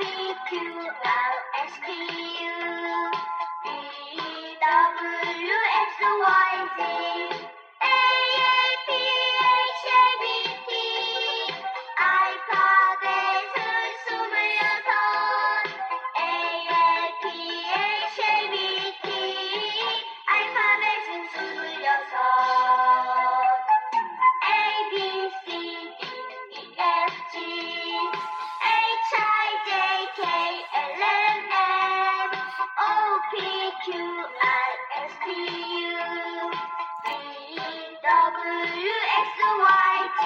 Q P-Q-I-S-T-U-V-W-X-Y-Z